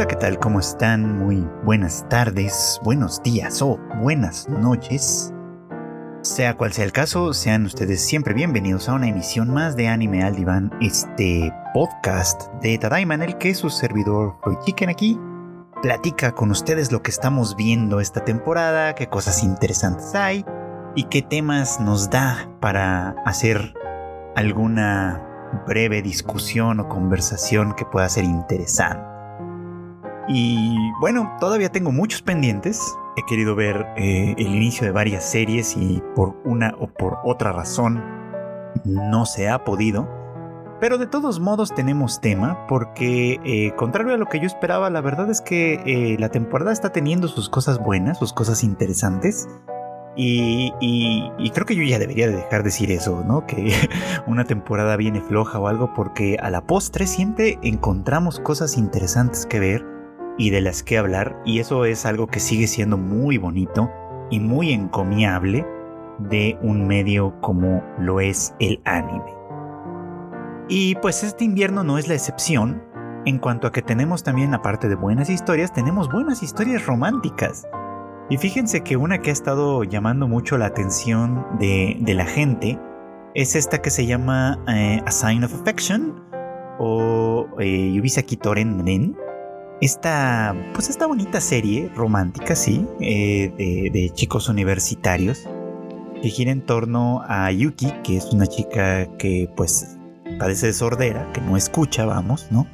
Hola, ¿qué tal? ¿Cómo están? Muy buenas tardes, buenos días o buenas noches. Sea cual sea el caso, sean ustedes siempre bienvenidos a una emisión más de Anime al Diván, este podcast de Tadaima el que su servidor Chicken aquí platica con ustedes lo que estamos viendo esta temporada, qué cosas interesantes hay y qué temas nos da para hacer alguna breve discusión o conversación que pueda ser interesante. Y bueno, todavía tengo muchos pendientes. He querido ver eh, el inicio de varias series y por una o por otra razón no se ha podido. Pero de todos modos tenemos tema porque, eh, contrario a lo que yo esperaba, la verdad es que eh, la temporada está teniendo sus cosas buenas, sus cosas interesantes. Y, y, creo que yo ya debería de dejar de decir eso, ¿no? Que una temporada viene floja o algo, porque a la postre siempre encontramos cosas interesantes que ver y de las que hablar y eso es algo que sigue siendo muy bonito y muy encomiable de un medio como lo es el anime. Y pues este invierno no es la excepción en cuanto a que tenemos también, aparte de buenas historias, tenemos buenas historias románticas. Y fíjense que una que ha estado llamando mucho la atención de, la gente es esta que se llama eh, A Sign of Affection o eh, Yubisaki Toren Ren esta, pues esta bonita serie romántica, sí, eh, de, chicos universitarios que gira en torno a Yuki, que es una chica que pues padece de sordera, que no escucha, vamos, ¿no?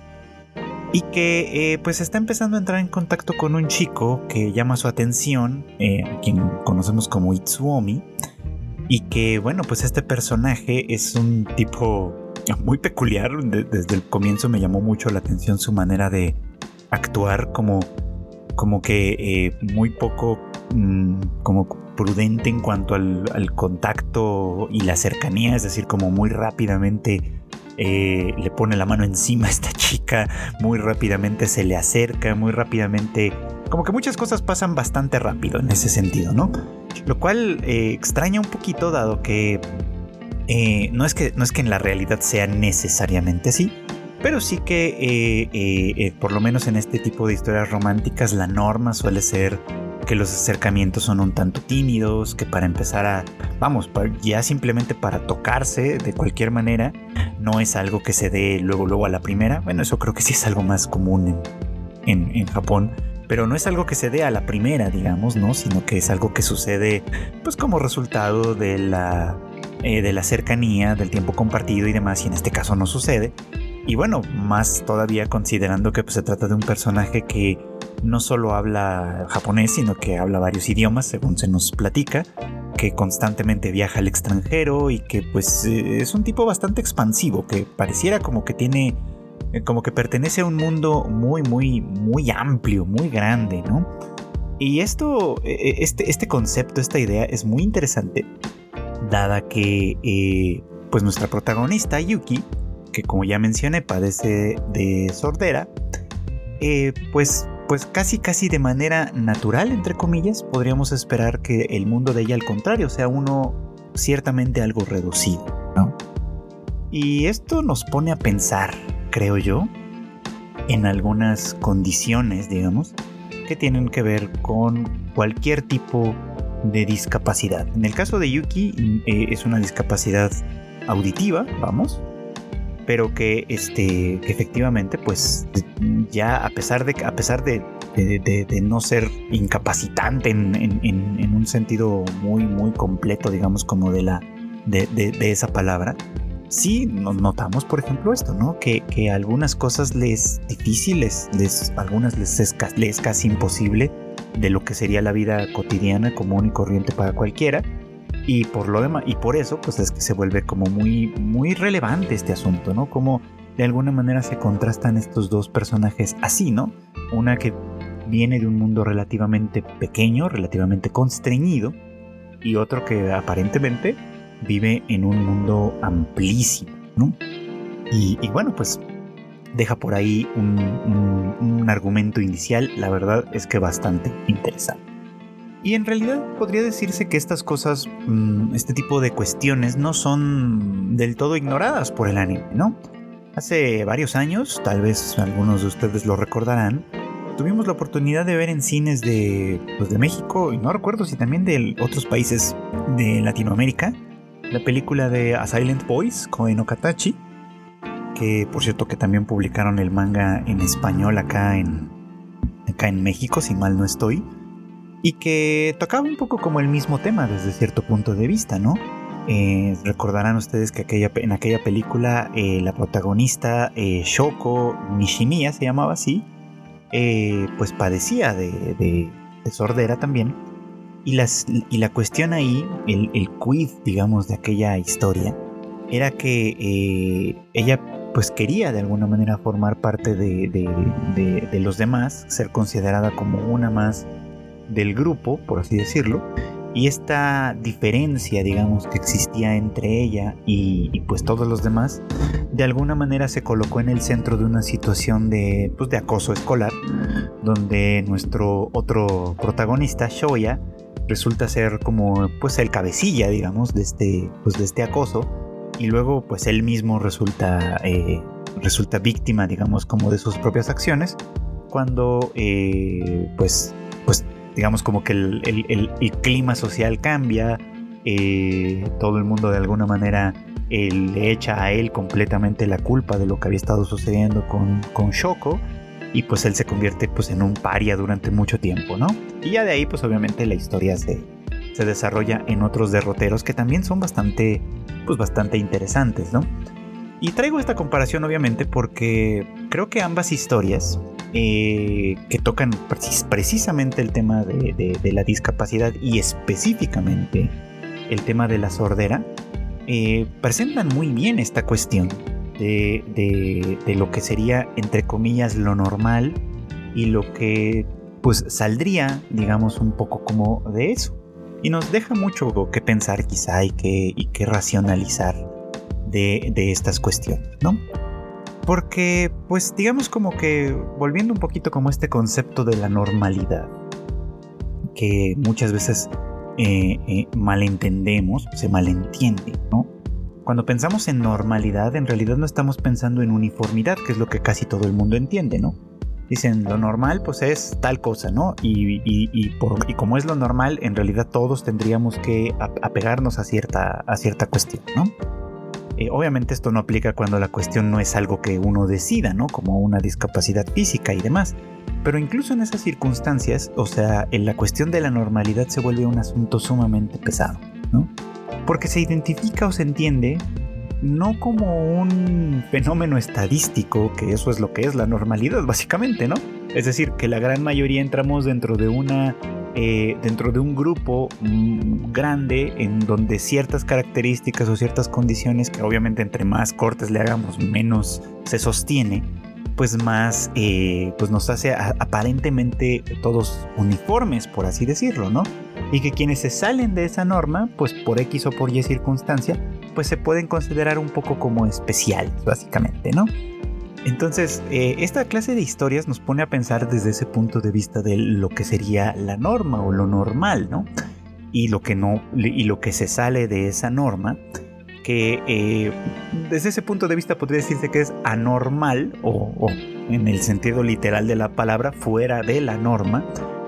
Y que eh, pues está empezando a entrar en contacto con un chico que llama su atención, eh, a quien conocemos como Itsuomi, y que bueno, pues este personaje es un tipo muy peculiar, desde el comienzo me llamó mucho la atención su manera de, actuar como, como que eh, muy poco mm, como prudente en cuanto al, contacto y la cercanía, es decir, como muy rápidamente eh, le pone la mano encima a esta chica, muy rápidamente se le acerca, muy rápidamente, como que muchas cosas pasan bastante rápido en ese sentido, ¿no? Lo cual eh, extraña un poquito dado que, no, es que no es que en la realidad sea necesariamente así, pero sí que, eh, eh, eh, por lo menos en este tipo de historias románticas, la norma suele ser que los acercamientos son un tanto tímidos, que para empezar a, vamos, ya simplemente para tocarse de cualquier manera, no es algo que se dé luego, luego a la primera. Bueno, eso creo que sí es algo más común en, en, Japón, pero no es algo que se dé a la primera, digamos, ¿no? Sino que es algo que sucede, pues, como resultado de la, de la cercanía, del tiempo compartido y demás, y en este caso no sucede. Y bueno, más todavía considerando que pues, se trata de un personaje que no solo habla japonés, sino que habla varios idiomas, según se nos platica, que constantemente viaja al extranjero y que pues eh, es un tipo bastante expansivo, que pareciera como que tiene, eh, como que pertenece a un mundo muy, muy, muy amplio, muy grande, ¿no? Y esto, e, este, este concepto, esta idea es muy interesante, dada que eh, pues nuestra protagonista, Yuki, que como ya mencioné padece de sordera, eh, pues, pues casi casi de manera natural, entre comillas, podríamos esperar que el mundo de ella al contrario sea uno ciertamente algo reducido. Y esto nos pone a pensar, creo yo, en algunas condiciones, digamos, que tienen que ver con cualquier tipo de discapacidad. En el caso de Yuki eh, es una discapacidad auditiva, vamos, pero que este efectivamente pues ya a pesar de a pesar de, no ser incapacitante en, un sentido muy muy completo digamos como de la de, esa palabra sí notamos por ejemplo esto no que, algunas cosas les difíciles les algunas les es, les es casi imposible de lo que sería la vida cotidiana común y corriente para cualquiera y por lo demás, y por eso, pues es que se vuelve como muy, muy relevante este asunto, ¿no? Como de alguna manera se contrastan estos dos personajes así, ¿no? Una que viene de un mundo relativamente pequeño, relativamente constreñido, y otro que aparentemente vive en un mundo amplísimo, ¿no? Y, bueno, pues deja por ahí un argumento inicial, la verdad es que bastante interesante. Y en realidad podría decirse que estas cosas, mm, este tipo de cuestiones, no son del todo ignoradas por el anime, ¿no? Hace varios años, tal vez algunos de ustedes lo recordarán, tuvimos la oportunidad de ver en cines de, pues de México, y no recuerdo si también de otros países de Latinoamérica, la película de A Silent Voice con Okatachi, que por cierto que también publicaron el manga en español acá en, acá en México, si mal no estoy, y que tocaba un poco como el mismo tema desde cierto punto de vista, ¿no? Eh, recordarán ustedes que en aquella película eh, la protagonista eh, Shoko Nishimiya se llamaba así, pues padecía de, sordera también. Y, y, la cuestión ahí, el, el quid, digamos, de aquella historia, era que ella pues quería de alguna manera formar parte de, de, los demás, ser considerada como una más del grupo, por así decirlo, y esta diferencia, digamos, que existía entre ella y, pues todos los demás, de alguna manera se colocó en el centro de una situación de, pues, de acoso escolar, donde nuestro otro protagonista, Shoya, resulta ser como pues el cabecilla, digamos, de este, pues, de este acoso y luego pues él mismo resulta, eh, resulta víctima, digamos, como de sus propias acciones, cuando eh, pues, pues digamos como que el, clima social cambia, eh, todo el mundo de alguna manera le echa a él completamente la culpa de lo que había estado sucediendo con, con Shoko y pues él se convierte pues en un paria durante mucho tiempo, ¿no? Y ya de ahí pues obviamente la historia se, se desarrolla en otros derroteros que también son bastante, pues bastante interesantes, ¿no? Y traigo esta comparación obviamente porque creo que ambas historias eh, que tocan precisamente el tema de, la discapacidad y específicamente el tema de la sordera, eh, presentan muy bien esta cuestión de, de, lo que sería, entre comillas, lo normal y lo que pues saldría, digamos, un poco como de eso y nos deja mucho que pensar quizá y que, y que racionalizar de, estas cuestiones, ¿no? Porque, pues digamos como que volviendo un poquito como este concepto de la normalidad, que muchas veces eh, eh, malentendemos, se malentiende, ¿no? Cuando pensamos en normalidad, en realidad no estamos pensando en uniformidad, que es lo que casi todo el mundo entiende, ¿no? dicen lo normal pues es tal cosa, ¿no? Y, y, por, y, como es lo normal, en realidad todos tendríamos que apegarnos a cierta, a cierta cuestión, ¿no? Eh, obviamente esto no aplica cuando la cuestión no es algo que uno decida, ¿no? Como una discapacidad física y demás. Pero incluso en esas circunstancias, o sea, en la cuestión de la normalidad se vuelve un asunto sumamente pesado, ¿no? Porque se identifica o se entiende no como un fenómeno estadístico, que eso es lo que es la normalidad básicamente, ¿no? Es decir, que la gran mayoría entramos dentro de una eh, dentro de un grupo mm, grande en donde ciertas características o ciertas condiciones que obviamente entre más cortes le hagamos menos se sostiene pues más eh, pues nos hace aparentemente todos uniformes por así decirlo no y que quienes se salen de esa norma pues por X o por Y circunstancia pues se pueden considerar un poco como especiales, básicamente, ¿no? Entonces, eh, esta clase de historias nos pone a pensar desde ese punto de vista de lo que sería la norma o lo normal, ¿no? Y lo que no, y lo que se sale de esa norma, que eh, desde ese punto de vista podría decirse que es anormal, o, o en el sentido literal de la palabra, fuera de la norma,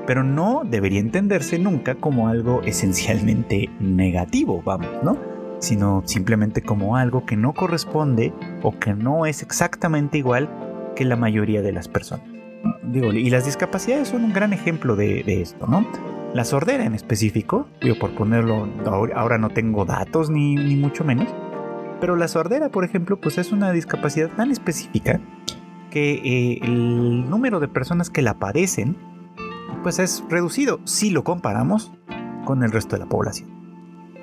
pero no debería entenderse nunca como algo esencialmente negativo, vamos, ¿no? Sino simplemente como algo que no corresponde o que no es exactamente igual que la mayoría de las personas. Digo, y las discapacidades son un gran ejemplo de, esto, ¿no? La sordera en específico, digo, por ponerlo, ahora no tengo datos ni, mucho menos, pero la sordera, por ejemplo, pues es una discapacidad tan específica que eh, el número de personas que la padecen, pues es reducido si lo comparamos con el resto de la población.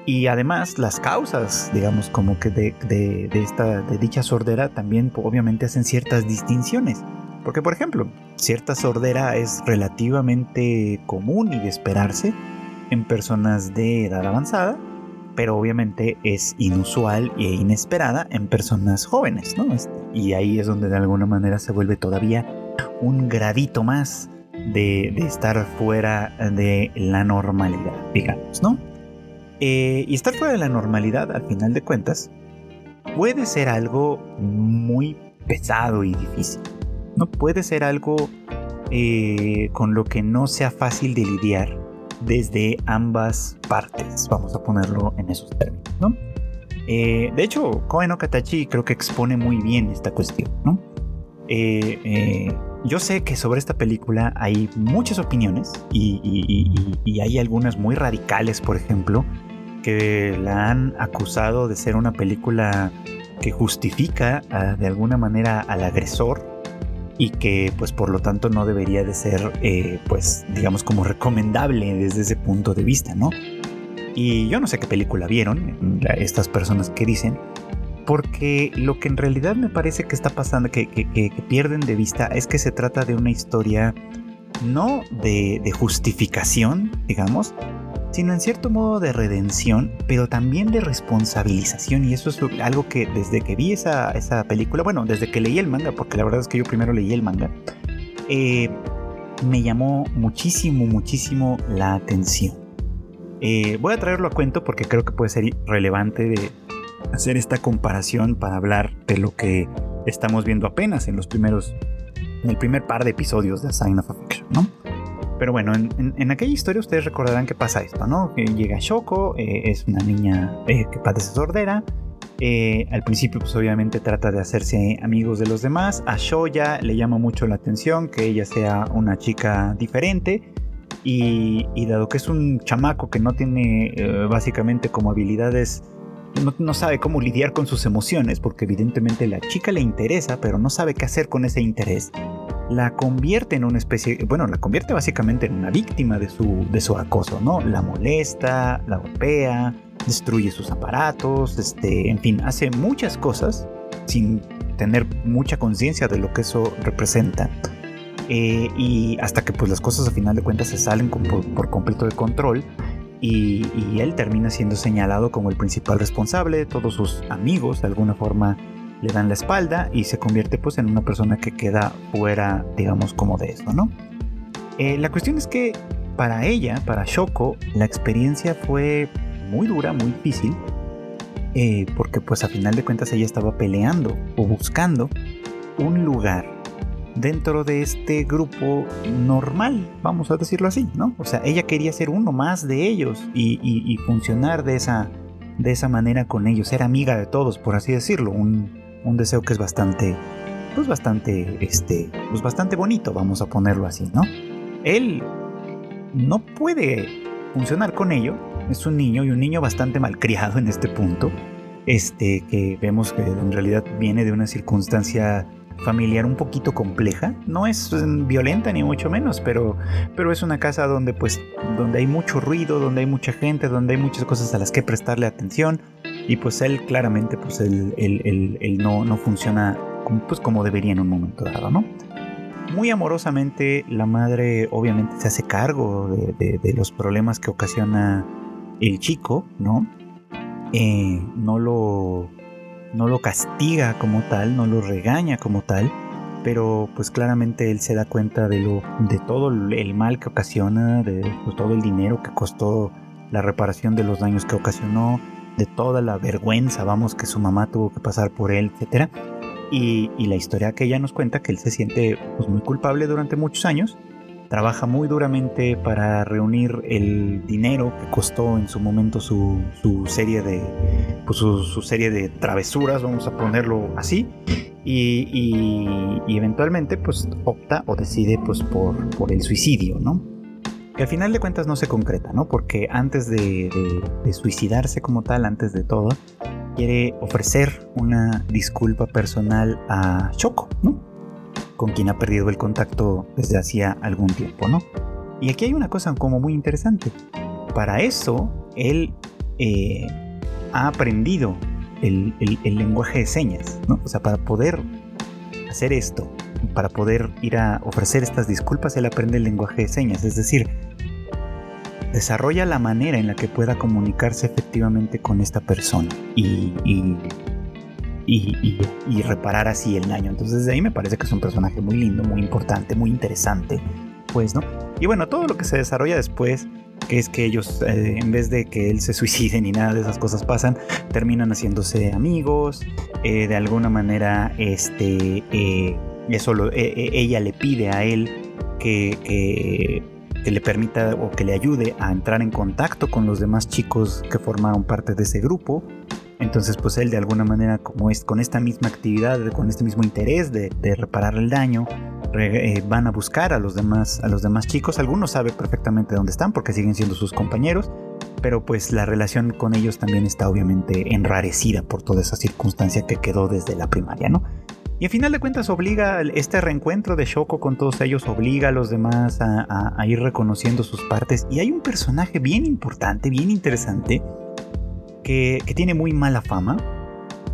Y además las causas, digamos, como que de, de dicha sordera también obviamente hacen ciertas distinciones. Porque, por ejemplo, cierta sordera es relativamente común y de esperarse en personas de edad avanzada, pero obviamente es inusual e inesperada en personas jóvenes, ¿no? Este, y ahí es donde de alguna manera se vuelve todavía un gradito más de, de estar fuera de la normalidad, digamos, ¿no? Eh, y estar fuera de la normalidad, al final de cuentas, puede ser algo muy pesado y difícil. No puede ser algo eh, con lo que no sea fácil de lidiar desde ambas partes, vamos a ponerlo en esos términos, ¿no? Eh, de hecho, Koen no Katachi creo que expone muy bien esta cuestión, yo sé que sobre esta película hay muchas opiniones y, hay algunas muy radicales, por ejemplo, que la han acusado de ser una película que justifica ah, de alguna manera al agresor y que pues por lo tanto no debería de ser eh, pues digamos como recomendable desde ese punto de vista, ¿no? Y yo no sé qué película vieron estas personas que dicen, porque lo que en realidad me parece que está pasando, que, pierden de vista, es que se trata de una historia no de, justificación, digamos, sino en cierto modo de redención, pero también de responsabilización. Y eso es algo que desde que vi esa, esa película, bueno, desde que leí el manga, porque la verdad es que yo primero leí el manga, eh, me llamó muchísimo, muchísimo la atención. Eh, voy a traerlo a cuento porque creo que puede ser relevante de, hacer esta comparación para hablar de lo que estamos viendo apenas en los primeros, en el primer par de episodios de Sign of Affection, ¿no? Pero bueno, en, aquella historia ustedes recordarán que pasa esto, ¿no? Que llega Shoko, eh, es una niña eh, que padece sordera. Eh, al principio, pues obviamente trata de hacerse amigos de los demás. A Shoya le llama mucho la atención que ella sea una chica diferente. Y, y dado que es un chamaco que no tiene básicamente como habilidades no, sabe cómo lidiar con sus emociones, porque evidentemente la chica le interesa, pero no sabe qué hacer con ese interés. La convierte en una especie, bueno, la convierte básicamente en una víctima de su, de su acoso, ¿no? La molesta, la golpea, destruye sus aparatos, este, en fin, hace muchas cosas sin tener mucha conciencia de lo que eso representa. Eh, y hasta que pues las cosas a final de cuentas se salen por completo de control y, él termina siendo señalado como el principal responsable, todos sus amigos de alguna forma le dan la espalda y se convierte pues en una persona que queda fuera, digamos, como de eso, ¿no? Eh, la cuestión es que para ella, para Shoko, la experiencia fue muy dura, muy difícil, eh, porque pues a final de cuentas ella estaba peleando o buscando un lugar dentro de este grupo normal, vamos a decirlo así, ¿no? O sea, ella quería ser uno más de ellos y, funcionar de esa, de esa manera con ellos, ser amiga de todos, por así decirlo, un, deseo que es bastante, pues bastante, este, pues bastante bonito, vamos a ponerlo así, ¿no? Él no puede funcionar con ello, es un niño y un niño bastante malcriado en este punto, este, que vemos que en realidad viene de una circunstancia familiar un poquito compleja. No es violenta ni mucho menos, pero, pero es una casa donde pues donde hay mucho ruido, donde hay mucha gente, donde hay muchas cosas a las que prestarle atención y pues él claramente pues él, no, no, funciona como, pues como debería en un momento dado, ¿no? Muy amorosamente la madre obviamente se hace cargo de, los problemas que ocasiona el chico, ¿no? Eh, no lo no lo castiga como tal, no lo regaña como tal, pero pues claramente él se da cuenta de lo de todo el mal que ocasiona, de pues, todo el dinero que costó la reparación de los daños que ocasionó, de toda la vergüenza, vamos, que su mamá tuvo que pasar por él, etcétera. Y, y, la historia que ella nos cuenta que él se siente pues, muy culpable durante muchos años trabaja muy duramente para reunir el dinero que costó en su momento su, serie de pues, su, serie de travesuras vamos a ponerlo así y, eventualmente pues opta o decide pues por, por el suicidio no que al final de cuentas no se concreta no porque antes de, suicidarse como tal antes de todo quiere ofrecer una disculpa personal a Choco no con quien ha perdido el contacto desde hacía algún tiempo, ¿no? Y aquí hay una cosa como muy interesante. Para eso, él eh, ha aprendido el, lenguaje de señas, ¿no? O sea, para poder hacer esto, para poder ir a ofrecer estas disculpas, él aprende el lenguaje de señas, es decir, desarrolla la manera en la que pueda comunicarse efectivamente con esta persona y y, reparar así el daño. Entonces de ahí me parece que es un personaje muy lindo, muy importante, muy interesante, pues, ¿no? Y bueno, todo lo que se desarrolla después, que es que ellos, eh, en vez de que él se suicide ni nada de esas cosas pasan, terminan haciéndose amigos, eh, de alguna manera, este, eh, eso ella le pide a él que, que, le permita o que le ayude a entrar en contacto con los demás chicos que formaron parte de ese grupo. Entonces, pues él de alguna manera, con esta misma actividad, con este mismo interés de, reparar el daño, eh, van a buscar a los demás, a los demás chicos. Algunos saben perfectamente dónde están porque siguen siendo sus compañeros, pero pues la relación con ellos también está obviamente enrarecida por toda esa circunstancia que quedó desde la primaria, ¿no? Y al final de cuentas obliga este reencuentro de Shoko con todos ellos, obliga a los demás a, ir reconociendo sus partes. Y hay un personaje bien importante, bien interesante, que, tiene muy mala fama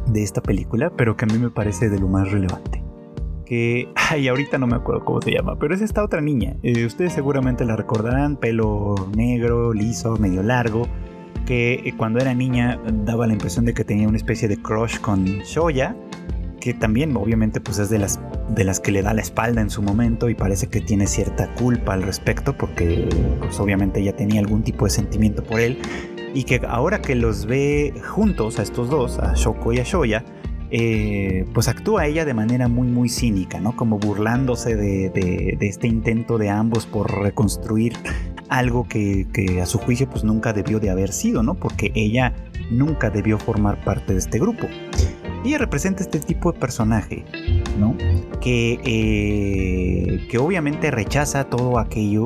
de esta película, pero que a mí me parece de lo más relevante. Que, ay, ahorita no me acuerdo cómo se llama, pero es esta otra niña. Eh, ustedes seguramente la recordarán, pelo negro, liso, medio largo, que eh, cuando era niña daba la impresión de que tenía una especie de crush con Shoya que también obviamente pues es de las, de las que le da la espalda en su momento y parece que tiene cierta culpa al respecto porque pues obviamente ella tenía algún tipo de sentimiento por él y que ahora que los ve juntos a estos dos, a Shoko y a Shoya, eh, pues actúa ella de manera muy muy cínica, ¿no? Como burlándose de, este intento de ambos por reconstruir algo que, que, a su juicio pues nunca debió de haber sido, ¿no? Porque ella nunca debió formar parte de este grupo. Ella representa este tipo de personaje, ¿no? Que, eh, que obviamente rechaza todo aquello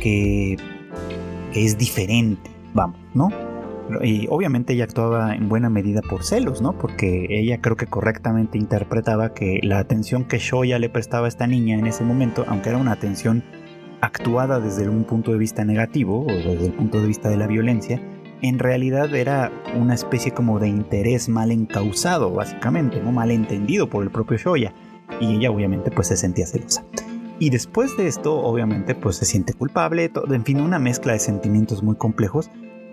que, es diferente, vamos, ¿no? Y obviamente ella actuaba en buena medida por celos, ¿no? Porque ella creo que correctamente interpretaba que la atención que Shoya le prestaba a esta niña en ese momento, aunque era una atención actuada desde un punto de vista negativo o desde el punto de vista de la violencia, en realidad era una especie como de interés mal encausado, básicamente, ¿no? mal entendido por el propio Shoya. Y ella obviamente pues se sentía celosa. Y después de esto, obviamente, pues se siente culpable, todo, en fin, una mezcla de sentimientos muy complejos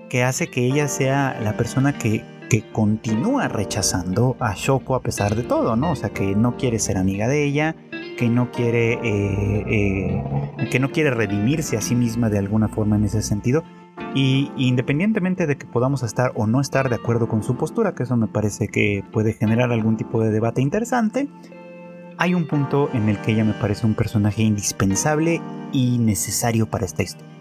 que hace que ella sea la persona que, que continúa rechazando a Shoko a pesar de todo, ¿no? O sea, que no quiere ser amiga de ella, que no quiere, eh, eh, que no quiere redimirse a sí misma de alguna forma en ese sentido y independientemente de que podamos estar o no estar de acuerdo con su postura, que eso me parece que puede generar algún tipo de debate interesante, hay un punto en el que ella me parece un personaje indispensable y necesario para esta historia.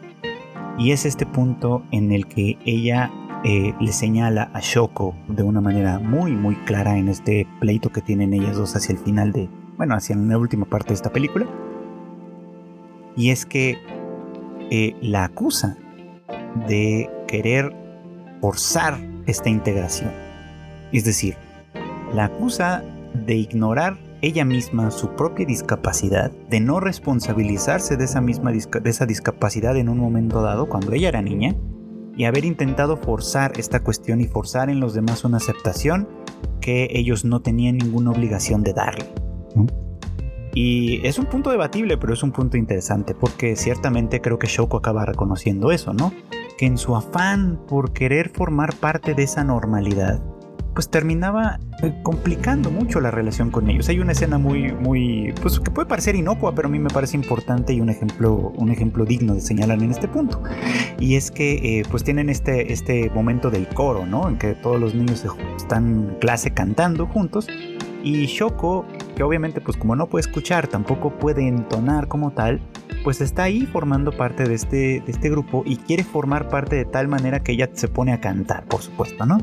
Y es este punto en el que ella eh, le señala a Shoko de una manera muy muy clara en este pleito que tienen ellas dos hacia el final de, bueno, hacia la última parte de esta película. Y es que eh, la acusa de querer forzar esta integración. Es decir, la acusa de ignorar ella misma su propia discapacidad, de no responsabilizarse de esa misma de esa discapacidad en un momento dado cuando ella era niña, y haber intentado forzar esta cuestión y forzar en los demás una aceptación que ellos no tenían ninguna obligación de darle. Y es un punto debatible, pero es un punto interesante, porque ciertamente creo que Shoko acaba reconociendo eso, ¿no? Que en su afán por querer formar parte de esa normalidad, pues terminaba eh, complicando mucho la relación con ellos. Hay una escena muy, muy, pues que puede parecer inocua, pero a mí me parece importante y un ejemplo, un ejemplo digno de señalar en este punto. Y es que, eh, pues tienen este, este momento del coro, ¿no? En que todos los niños están clase cantando juntos y Shoko, que obviamente pues como no puede escuchar, tampoco puede entonar como tal, pues está ahí formando parte de este, de este grupo y quiere formar parte de tal manera que ella se pone a cantar, por supuesto, ¿no?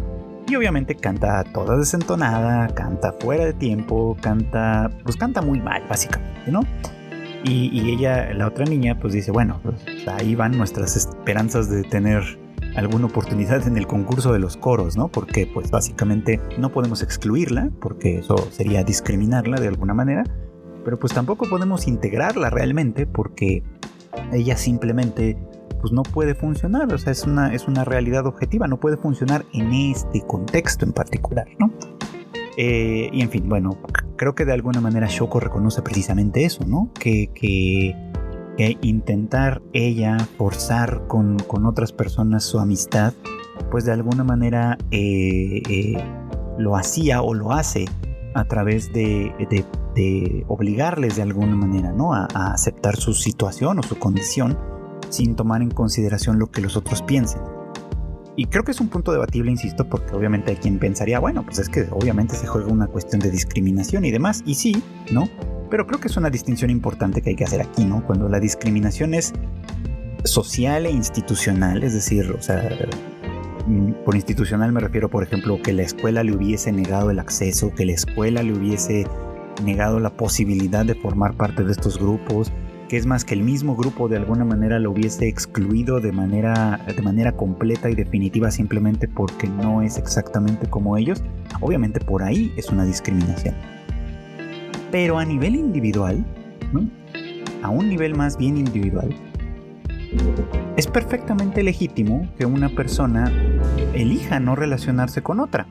Y obviamente canta toda desentonada, canta fuera de tiempo, canta, pues canta muy mal, básicamente, ¿no? Y, ella, la otra niña, pues dice, bueno, pues ahí van nuestras esperanzas de tener alguna oportunidad en el concurso de los coros, ¿no? Porque pues básicamente no podemos excluirla, porque eso sería discriminarla de alguna manera, pero pues tampoco podemos integrarla realmente porque ella simplemente pues no puede funcionar, o sea, es una, es una realidad objetiva, no puede funcionar en este contexto en particular, ¿no? Eh, y en fin, bueno, creo que de alguna manera Shoko reconoce precisamente eso, ¿no? Que, que que intentar ella forzar con, otras personas su amistad, pues de alguna manera eh, eh, lo hacía o lo hace a través de, obligarles de alguna manera ¿no? A, a, aceptar su situación o su condición sin tomar en consideración lo que los otros piensen. Y creo que es un punto debatible, insisto, porque obviamente hay quien pensaría, bueno, pues es que obviamente se juega una cuestión de discriminación y demás, y sí, ¿no? Pero creo que es una distinción importante que hay que hacer aquí, ¿no? Cuando la discriminación es social e institucional, es decir, o sea, mm, por institucional me refiero, por ejemplo, que la escuela le hubiese negado el acceso, que la escuela le hubiese negado la posibilidad de formar parte de estos grupos, que es más que el mismo grupo de alguna manera lo hubiese excluido de manera, de manera completa y definitiva simplemente porque no es exactamente como ellos, obviamente por ahí es una discriminación. Pero a nivel individual, a un nivel más bien individual, es perfectamente legítimo que una persona elija no relacionarse con otra,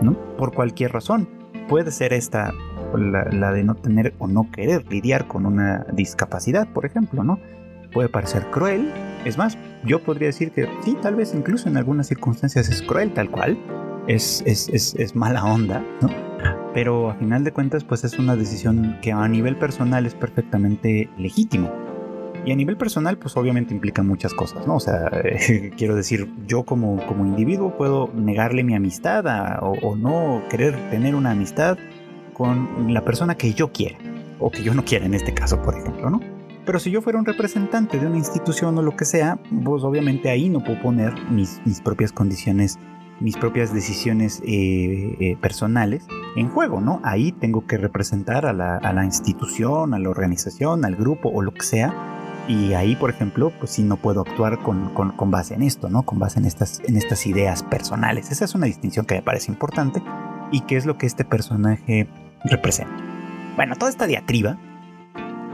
¿no? Por cualquier razón. Puede ser esta la, de no tener o no querer lidiar con una discapacidad, por ejemplo, ¿no? Puede parecer cruel, es más, yo podría decir que sí, tal vez incluso en algunas circunstancias es cruel tal cual, es, es, es mala onda, ¿no? Pero a final de cuentas, pues es una decisión que a nivel personal es perfectamente legítimo. Y a nivel personal, pues obviamente implica muchas cosas, ¿no? O sea, quiero decir, yo como, como individuo puedo negarle mi amistad o, no querer tener una amistad con la persona que yo quiera, o que yo no quiera en este caso, por ejemplo, ¿no? Pero si yo fuera un representante de una institución o lo que sea, pues obviamente ahí no puedo poner mis, mis propias condiciones, mis propias decisiones eh, eh, personales en juego, ¿no? Ahí tengo que representar a la, a la, institución, a la organización, al grupo o lo que sea. Y ahí, por ejemplo, pues sí no puedo actuar con, con, con base en esto, ¿no? Con base en estas, en estas ideas personales. Esa es una distinción que me parece importante y qué es lo que este personaje representa. Bueno, toda esta diatriba,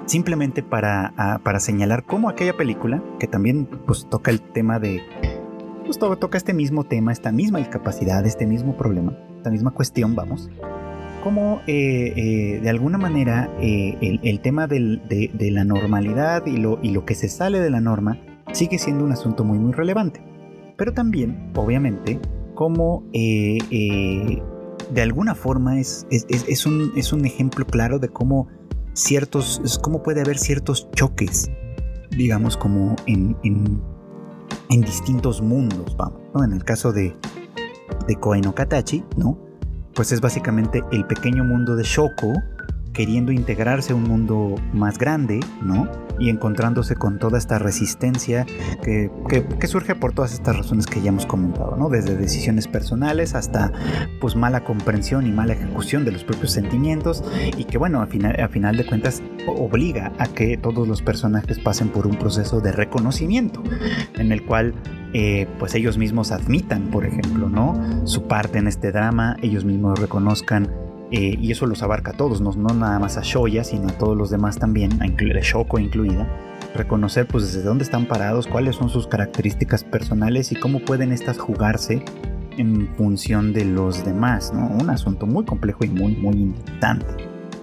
simplemente para, ah, para señalar cómo aquella película, que también pues, toca el tema de, pues toca este mismo tema, esta misma discapacidad, este mismo problema, esta misma cuestión, vamos, cómo eh, eh, de alguna manera eh, el, tema de, la normalidad y lo, y lo que se sale de la norma sigue siendo un asunto muy muy relevante. Pero también, obviamente, cómo de alguna forma es, es, un, es, un, ejemplo claro de cómo ciertos, cómo puede haber ciertos choques, digamos, como en, en, en distintos mundos, vamos, ¿no? En el caso de, de Koe Katachi, ¿no? Pues es básicamente el pequeño mundo de Shoko queriendo integrarse a un mundo más grande, ¿no? Y encontrándose con toda esta resistencia que, surge por todas estas razones que ya hemos comentado, ¿no? Desde decisiones personales hasta pues mala comprensión y mala ejecución de los propios sentimientos y que bueno, a final, a final de cuentas obliga a que todos los personajes pasen por un proceso de reconocimiento en el cual eh, pues ellos mismos admitan, por ejemplo, ¿no? Su parte en este drama, ellos mismos reconozcan eh, y eso los abarca a todos, no, nada más a Shoya, sino a todos los demás también, a Shoko incluida. Reconocer pues desde dónde están parados, cuáles son sus características personales y cómo pueden estas jugarse en función de los demás, ¿no? Un asunto muy complejo y muy, muy interesante.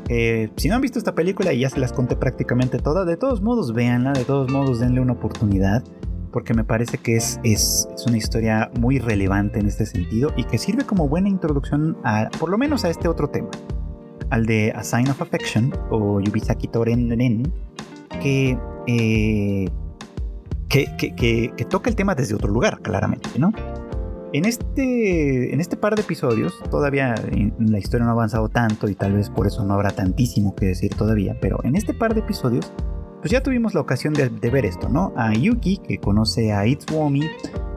Eh, si no han visto esta película y ya se las conté prácticamente todas, de todos modos véanla, de todos modos denle una oportunidad porque me parece que es, es, una historia muy relevante en este sentido y que sirve como buena introducción a, por lo menos a este otro tema, al de A Sign of Affection o Yubisaki Toren que, eh, que, que, que, toca el tema desde otro lugar, claramente, ¿no? En este, en este par de episodios, todavía la historia no ha avanzado tanto y tal vez por eso no habrá tantísimo que decir todavía, pero en este par de episodios pues ya tuvimos la ocasión de, ver esto, ¿no? A Yuki, que conoce a Itsuomi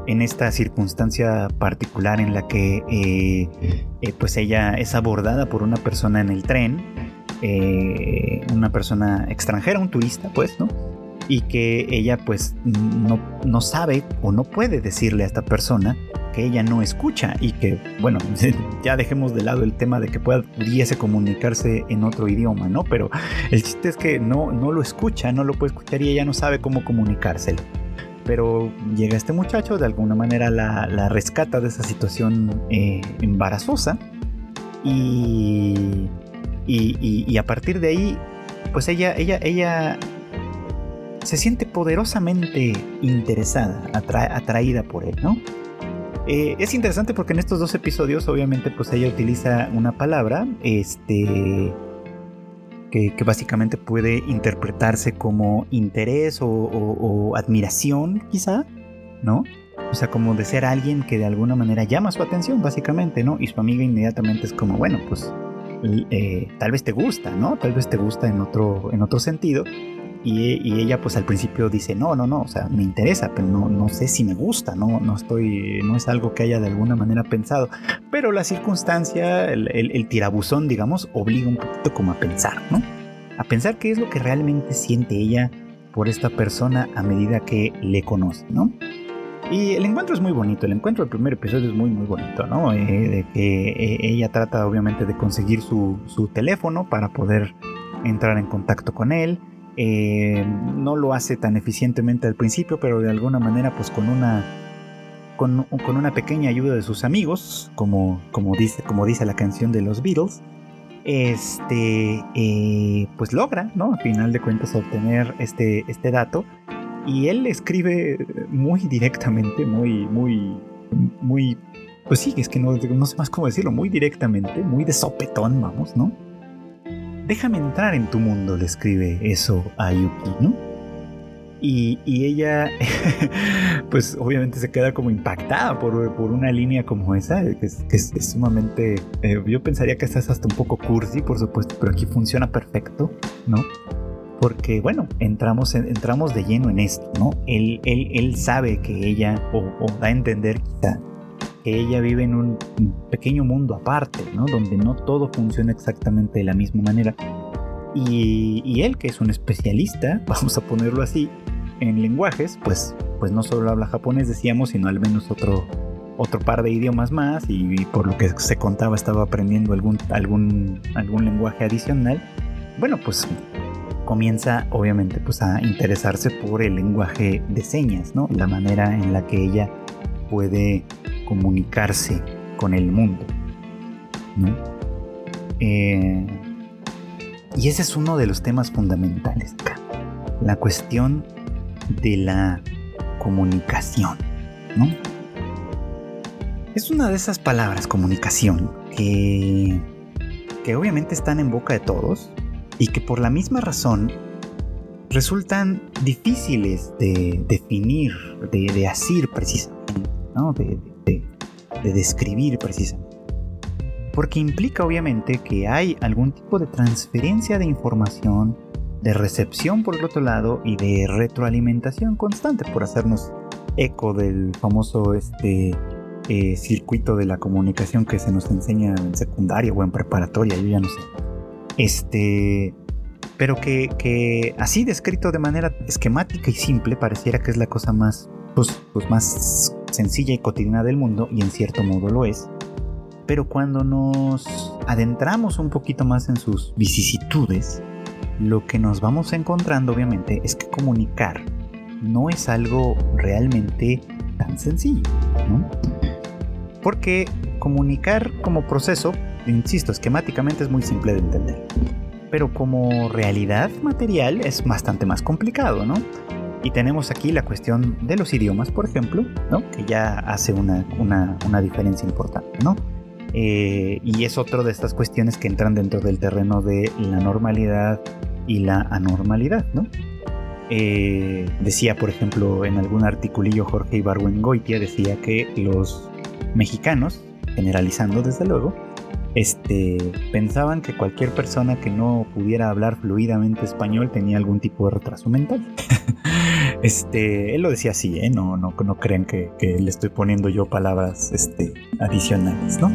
en esta circunstancia particular en la que eh, eh, pues ella es abordada por una persona en el tren, eh, una persona extranjera, un turista, pues, ¿no? Y que ella pues no, no sabe o no puede decirle a esta persona ella no escucha y que, bueno, ya dejemos de lado el tema de que pudiese comunicarse en otro idioma, ¿no? Pero el chiste es que no, no lo escucha, no lo puede escuchar y ella no sabe cómo comunicárselo. Pero llega este muchacho, de alguna manera la, rescata de esa situación eh, embarazosa y, y, a partir de ahí, pues ella, ella, ella se siente poderosamente interesada, atraída por él, ¿no? Eh, es interesante porque en estos dos episodios, obviamente, pues ella utiliza una palabra, este, que, básicamente puede interpretarse como interés o, admiración, quizá, ¿no? O sea, como de ser alguien que de alguna manera llama su atención, básicamente, ¿no? Y su amiga inmediatamente es como, bueno, pues eh, tal vez te gusta, ¿no? Tal vez te gusta en otro, en otro sentido. Y, ella pues al principio dice, no, no, no, o sea, me interesa, pero no, no sé si me gusta, no, no estoy, no es algo que haya de alguna manera pensado. Pero la circunstancia, el, el tirabuzón, digamos, obliga un poquito como a pensar, ¿no? A pensar qué es lo que realmente siente ella por esta persona a medida que le conoce, ¿no? Y el encuentro es muy bonito, el encuentro del primer episodio es muy muy bonito, ¿no? Eh, de que eh, ella trata obviamente de conseguir su, su, teléfono para poder entrar en contacto con él. Eh, no lo hace tan eficientemente al principio, pero de alguna manera pues con una, con, una pequeña ayuda de sus amigos, como, como, dice, como dice la canción de los Beatles, este, pues logra, ¿no? A final de cuentas obtener este, este dato y él escribe muy directamente, muy, muy, muy, pues sí, es que no, no sé más cómo decirlo, muy directamente, muy de sopetón, vamos, ¿no? Déjame entrar en tu mundo, le escribe eso a Yuki, ¿no? Y, ella, pues obviamente se queda como impactada por, una línea como esa, que es, sumamente, eh, yo pensaría que esta es hasta un poco cursi, por supuesto, pero aquí funciona perfecto, ¿no? porque bueno, entramos, entramos de lleno en esto, ¿no? Él, él, él sabe que ella, o, da a entender quizá, que ella vive en un pequeño mundo aparte, ¿no? Donde no todo funciona exactamente de la misma manera. Y, y, él, que es un especialista, vamos a ponerlo así, en lenguajes, pues, pues no solo habla japonés, decíamos, sino al menos otro, otro par de idiomas más y, por lo que se contaba estaba aprendiendo algún, algún, algún lenguaje adicional. Bueno, pues comienza obviamente pues a interesarse por el lenguaje de señas, ¿no? La manera en la que ella puede comunicarse con el mundo, eh, y ese es uno de los temas fundamentales acá, la cuestión de la comunicación, ¿no? Es una de esas palabras, comunicación, que, que obviamente están en boca de todos, y que por la misma razón resultan difíciles de definir, de, de precisamente, ¿no? Describir precisamente. Porque implica obviamente que hay algún tipo de transferencia de información, de recepción por el otro lado y de retroalimentación constante por hacernos eco del famoso este, eh, circuito de la comunicación que se nos enseña en secundaria o en preparatoria, yo ya no sé. Este, pero que, así descrito de manera esquemática y simple pareciera que es la cosa más, pues, pues, más sencilla y cotidiana del mundo y en cierto modo lo es. Pero cuando nos adentramos un poquito más en sus vicisitudes, lo que nos vamos encontrando obviamente es que comunicar no es algo realmente tan sencillo, ¿no? Porque comunicar como proceso insisto, esquemáticamente es muy simple de entender. Pero como realidad material es bastante más complicado, ¿no? Y tenemos aquí la cuestión de los idiomas, por ejemplo, ¿no? Que ya hace una, diferencia importante, ¿no? Eh, y es otra de estas cuestiones que entran dentro del terreno de la normalidad y la anormalidad, ¿no? Eh, decía, por ejemplo, en algún articulillo Jorge Ibargüengoitia decía que los mexicanos, generalizando desde luego, este, pensaban que cualquier persona que no pudiera hablar fluidamente español tenía algún tipo de retraso mental. este, él lo decía así, ¿eh? no, no, creen que, le estoy poniendo yo palabras este, adicionales, ¿no?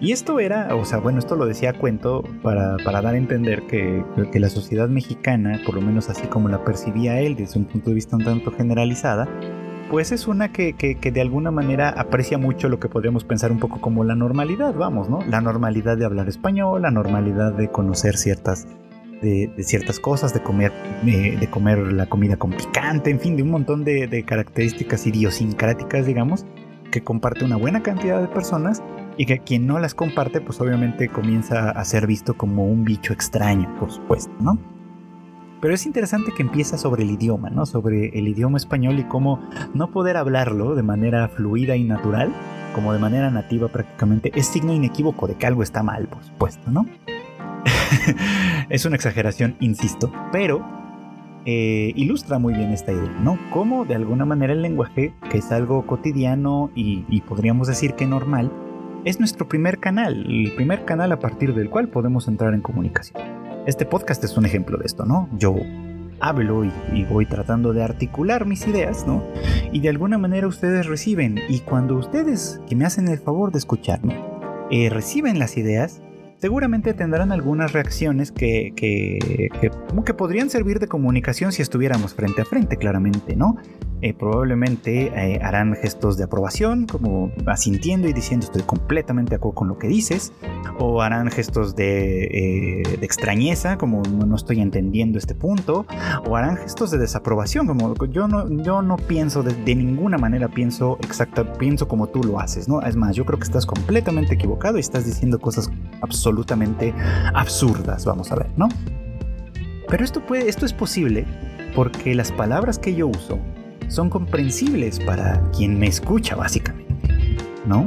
Y esto era, o sea, bueno, esto lo decía cuento para, dar a entender que, que la sociedad mexicana, por lo menos así como la percibía él desde un punto de vista un tanto generalizada, pues es una que, de alguna manera aprecia mucho lo que podríamos pensar un poco como la normalidad, vamos, ¿no? La normalidad de hablar español, la normalidad de conocer ciertas, de, ciertas cosas, de comer, eh, de comer la comida con picante, en fin, de un montón de, de características idiosincráticas, digamos, que comparte una buena cantidad de personas y que quien no las comparte, pues obviamente comienza a ser visto como un bicho extraño, por supuesto, ¿no? Pero es interesante que empieza sobre el idioma, ¿no? Sobre el idioma español y cómo no poder hablarlo de manera fluida y natural, como de manera nativa prácticamente, es signo inequívoco de que algo está mal, por supuesto, ¿no? es una exageración, insisto, pero eh, ilustra muy bien esta idea, ¿no? Cómo de alguna manera el lenguaje, que es algo cotidiano y, y podríamos decir que normal, es nuestro primer canal, el primer canal a partir del cual podemos entrar en comunicación. Este podcast es un ejemplo de esto, ¿no? Yo hablo y, voy tratando de articular mis ideas, ¿no? Y de alguna manera ustedes reciben. Y cuando ustedes, que me hacen el favor de escucharme, eh, reciben las ideas, seguramente tendrán algunas reacciones que, que, que, podrían servir de comunicación si estuviéramos frente a frente, claramente, ¿no? Eh, probablemente eh, harán gestos de aprobación, como asintiendo y diciendo estoy completamente de acuerdo con lo que dices, o harán gestos de, eh, extrañeza, como no, estoy entendiendo este punto, o harán gestos de desaprobación, como yo no, yo no pienso de, ninguna manera, pienso exacta, pienso como tú lo haces, ¿no? Es más, yo creo que estás completamente equivocado y estás diciendo cosas absolutamente absurdas, vamos a ver, ¿no? Pero esto, puede, esto es posible porque las palabras que yo uso son comprensibles para quien me escucha, básicamente, ¿no?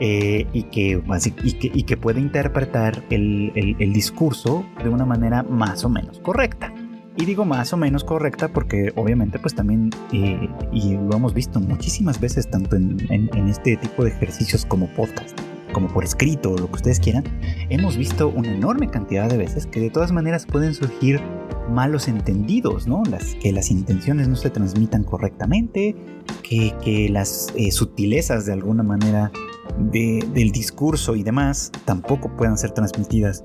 Eh, y, que, y, que, puede interpretar el, discurso de una manera más o menos correcta. Y digo más o menos correcta porque obviamente pues también, eh, y lo hemos visto muchísimas veces tanto en, en, este tipo de ejercicios como podcast, como por escrito o lo que ustedes quieran, hemos visto una enorme cantidad de veces que de todas maneras pueden surgir malos entendidos, ¿no? Que las intenciones no se transmitan correctamente, que, que las eh, sutilezas de alguna manera del discurso y demás tampoco puedan ser transmitidas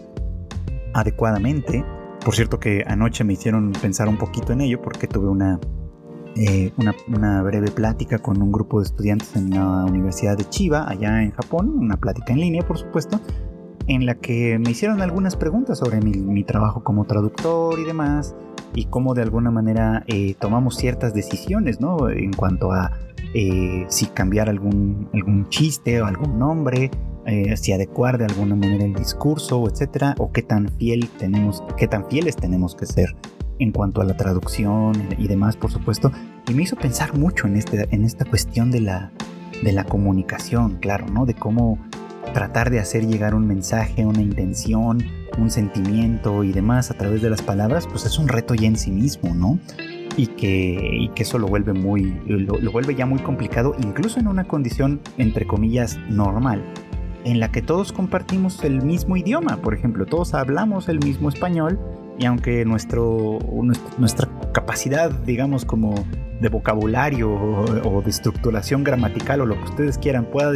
adecuadamente. Por cierto que anoche me hicieron pensar un poquito en ello porque tuve una eh, una, breve plática con un grupo de estudiantes en la Universidad de Chiba, allá en Japón, una plática en línea, por supuesto, en la que me hicieron algunas preguntas sobre mi, trabajo como traductor y demás, y cómo de alguna manera eh, tomamos ciertas decisiones, ¿no? En cuanto a eh, si cambiar algún, algún chiste o algún nombre, si adecuar de alguna manera el discurso, etcétera, o qué tan fiel tenemos, qué tan fieles tenemos que ser en cuanto a la traducción y demás, por supuesto, y me hizo pensar mucho en, este, en esta cuestión de la, de la comunicación, claro, ¿no? De cómo tratar de hacer llegar un mensaje, una intención, un sentimiento y demás a través de las palabras, pues es un reto ya en sí mismo, ¿no? Y que, y que eso lo vuelve muy, lo, lo vuelve ya muy complicado, incluso en una condición, entre comillas, normal, en la que todos compartimos el mismo idioma, por ejemplo, todos hablamos el mismo español, y aunque nuestro, nuestra capacidad, digamos, como de vocabulario o, de estructuración gramatical o lo que ustedes quieran pueda,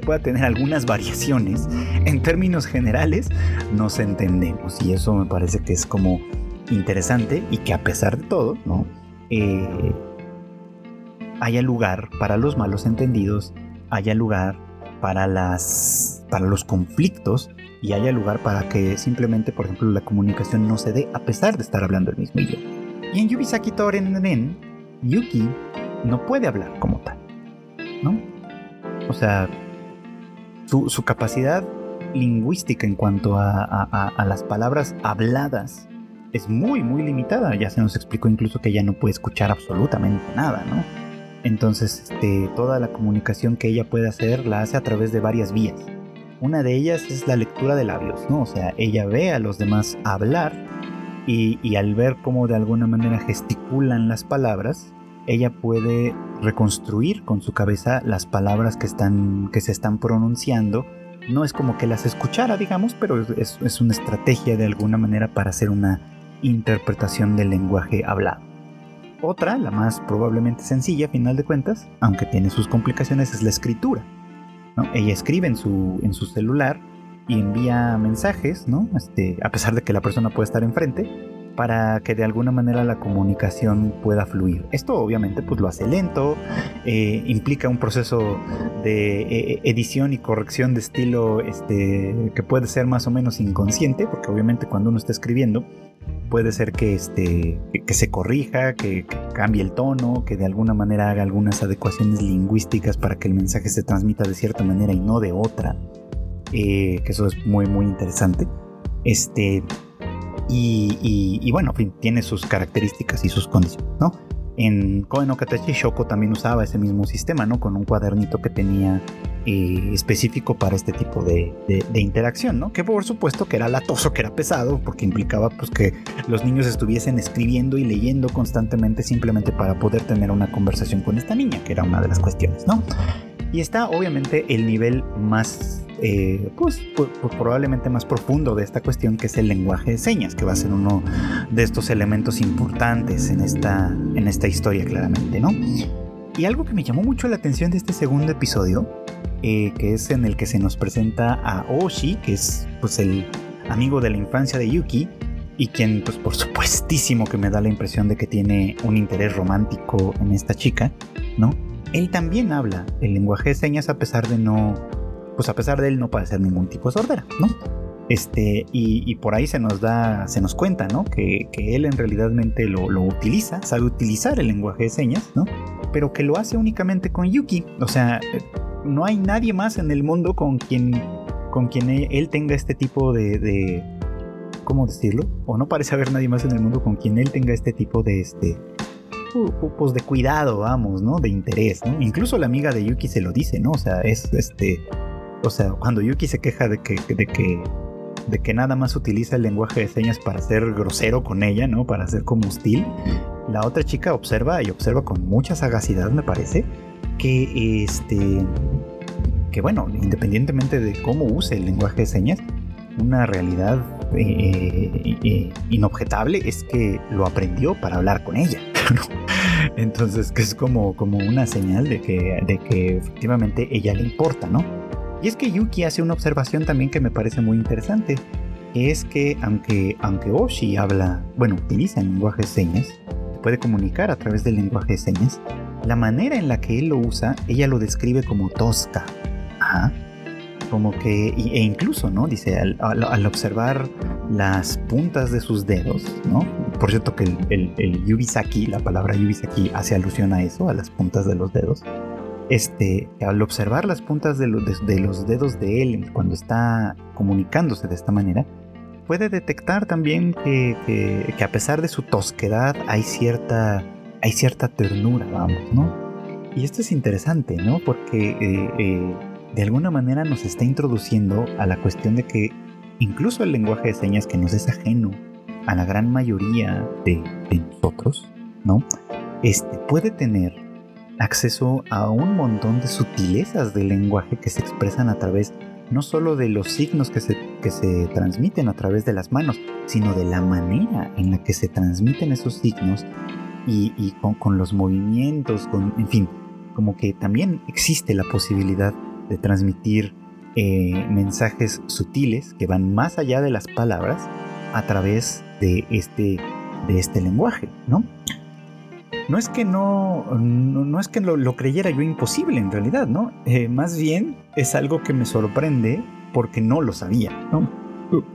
pueda tener algunas variaciones, en términos generales nos entendemos. Y eso me parece que es como interesante y que a pesar de todo, ¿no? Eh, haya lugar para los malos entendidos, haya lugar para, las, para los conflictos y haya lugar para que simplemente, por ejemplo, la comunicación no se dé a pesar de estar hablando el mismo idioma. Y en Yubisaki Toren Yuki no puede hablar como tal, ¿no? O sea, su, capacidad lingüística en cuanto a, las palabras habladas es muy, muy limitada. Ya se nos explicó incluso que ella no puede escuchar absolutamente nada, ¿no? Entonces, este, toda la comunicación que ella puede hacer la hace a través de varias vías. Una de ellas es la lectura de labios, ¿no? O sea, ella ve a los demás hablar y, al ver cómo de alguna manera gesticulan las palabras, ella puede reconstruir con su cabeza las palabras que, están, que se están pronunciando. No es como que las escuchara, digamos, pero es, es una estrategia de alguna manera para hacer una interpretación del lenguaje hablado. Otra, la más probablemente sencilla a final de cuentas, aunque tiene sus complicaciones, es la escritura. Ella escribe en su, en su celular y envía mensajes, ¿no? Este, a pesar de que la persona puede estar enfrente, para que de alguna manera la comunicación pueda fluir. Esto obviamente pues lo hace lento, eh, implica un proceso de eh, edición y corrección de estilo este, que puede ser más o menos inconsciente, porque obviamente cuando uno está escribiendo puede ser que, este, que, se corrija, que, cambie el tono, que de alguna manera haga algunas adecuaciones lingüísticas para que el mensaje se transmita de cierta manera y no de otra. Eh, que eso es muy, muy interesante. Este, y, bueno, en fin, tiene sus características y sus condiciones, ¿no? En Koen no Katachi, Shoko también usaba ese mismo sistema, ¿no? Con un cuadernito que tenía eh, específico para este tipo de, interacción, ¿no? Que por supuesto que era latoso, que era pesado, porque implicaba pues que los niños estuviesen escribiendo y leyendo constantemente simplemente para poder tener una conversación con esta niña, que era una de las cuestiones, ¿no? Y está obviamente el nivel más eh, pues, pues, pues, probablemente más profundo de esta cuestión que es el lenguaje de señas, que va a ser uno de estos elementos importantes en esta, en esta historia claramente, ¿no? Y algo que me llamó mucho la atención de este segundo episodio, eh, que es en el que se nos presenta a Oshi, que es pues el amigo de la infancia de Yuki, y quien pues por supuestísimo que me da la impresión de que tiene un interés romántico en esta chica, ¿no? Él también habla el lenguaje de señas a pesar de no, pues a pesar de él no padecer ningún tipo de sordera, ¿no? Este, y, por ahí se nos da, se nos cuenta, ¿no? Que, él en realidad lo, lo, utiliza, sabe utilizar el lenguaje de señas, ¿no? Pero que lo hace únicamente con Yuki. O sea, no hay nadie más en el mundo con quien, con quien él tenga este tipo de, de ¿cómo decirlo? O no parece haber nadie más en el mundo con quien él tenga este tipo de, este, pues de cuidado, vamos, ¿no? De interés. Incluso la amiga de Yuki se lo dice, ¿no? O sea, es este, o sea, cuando Yuki se queja de que, de que, de que nada más utiliza el lenguaje de señas para ser grosero con ella, ¿no? Para ser como hostil, la otra chica observa y observa con mucha sagacidad, me parece, que este, que bueno, independientemente de cómo use el lenguaje de señas, una realidad eh, eh, inobjetable es que lo aprendió para hablar con ella. Entonces, que es como, como una señal de que, de que efectivamente ella le importa, ¿no? Y es que Yuki hace una observación también que me parece muy interesante. Es que aunque, aunque Oshi habla, bueno, utiliza el lenguaje de señas, puede comunicar a través del lenguaje de señas, la manera en la que él lo usa, ella lo describe como tosca. Ajá como que, e incluso, ¿no? Dice, al, observar las puntas de sus dedos, ¿no? Por cierto que el, el, yubisaki, la palabra yubisaki hace alusión a eso, a las puntas de los dedos. Este, al observar las puntas de, de, los dedos de él cuando está comunicándose de esta manera, puede detectar también que, que, a pesar de su tosquedad hay cierta, hay cierta ternura, vamos, ¿no? Y esto es interesante, ¿no? Porque eh, eh, de alguna manera nos está introduciendo a la cuestión de que incluso el lenguaje de señas que nos es ajeno a la gran mayoría de, nosotros, ¿no? Este puede tener acceso a un montón de sutilezas del lenguaje que se expresan a través no solo de los signos que se, que se transmiten a través de las manos, sino de la manera en la que se transmiten esos signos y, con, los movimientos, con, en fin, como que también existe la posibilidad de transmitir eh, mensajes sutiles que van más allá de las palabras a través de este, de este lenguaje, ¿no? No es que no, no, es que lo, creyera yo imposible en realidad, ¿no? Eh, más bien es algo que me sorprende porque no lo sabía, ¿no?